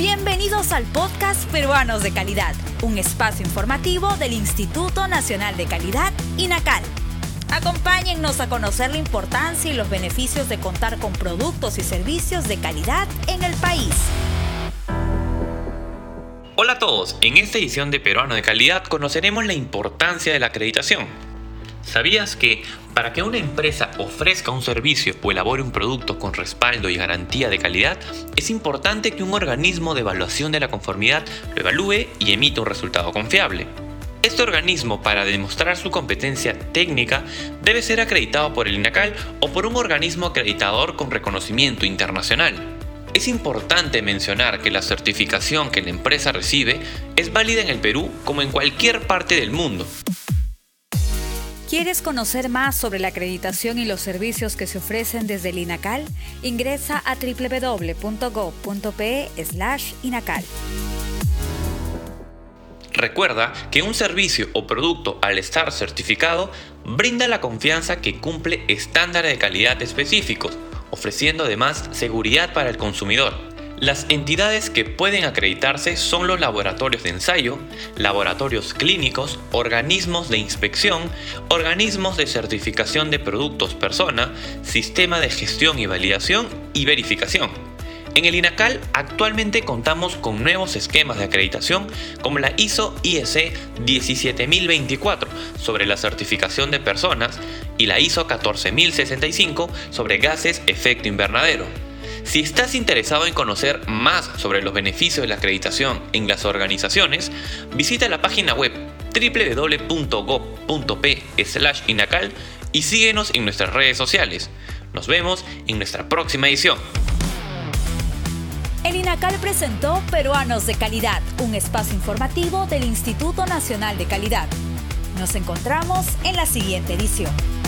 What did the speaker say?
Bienvenidos al podcast Peruanos de Calidad, un espacio informativo del Instituto Nacional de Calidad, INACAL. Acompáñennos a conocer la importancia y los beneficios de contar con productos y servicios de calidad en el país. Hola a todos, en esta edición de Peruano de Calidad conoceremos la importancia de la acreditación. ¿Sabías que para que una empresa ofrezca un servicio o elabore un producto con respaldo y garantía de calidad, es importante que un organismo de evaluación de la conformidad lo evalúe y emita un resultado confiable? Este organismo, para demostrar su competencia técnica, debe ser acreditado por el INACAL o por un organismo acreditador con reconocimiento internacional. Es importante mencionar que la certificación que la empresa recibe es válida en el Perú como en cualquier parte del mundo. ¿Quieres conocer más sobre la acreditación y los servicios que se ofrecen desde el INACAL? Ingresa a www.gov.pe/inacal. Recuerda que un servicio o producto al estar certificado brinda la confianza que cumple estándares de calidad específicos, ofreciendo además seguridad para el consumidor. Las entidades que pueden acreditarse son los laboratorios de ensayo, laboratorios clínicos, organismos de inspección, organismos de certificación de productos persona, sistema de gestión y validación y verificación. En el INACAL actualmente contamos con nuevos esquemas de acreditación como la ISO IEC 17024 sobre la certificación de personas y la ISO 14065 sobre gases efecto invernadero. Si estás interesado en conocer más sobre los beneficios de la acreditación en las organizaciones, visita la página web www.gov.p/inacal y síguenos en nuestras redes sociales. Nos vemos en nuestra próxima edición. El INACAL presentó Peruanos de Calidad, un espacio informativo del Instituto Nacional de Calidad. Nos encontramos en la siguiente edición.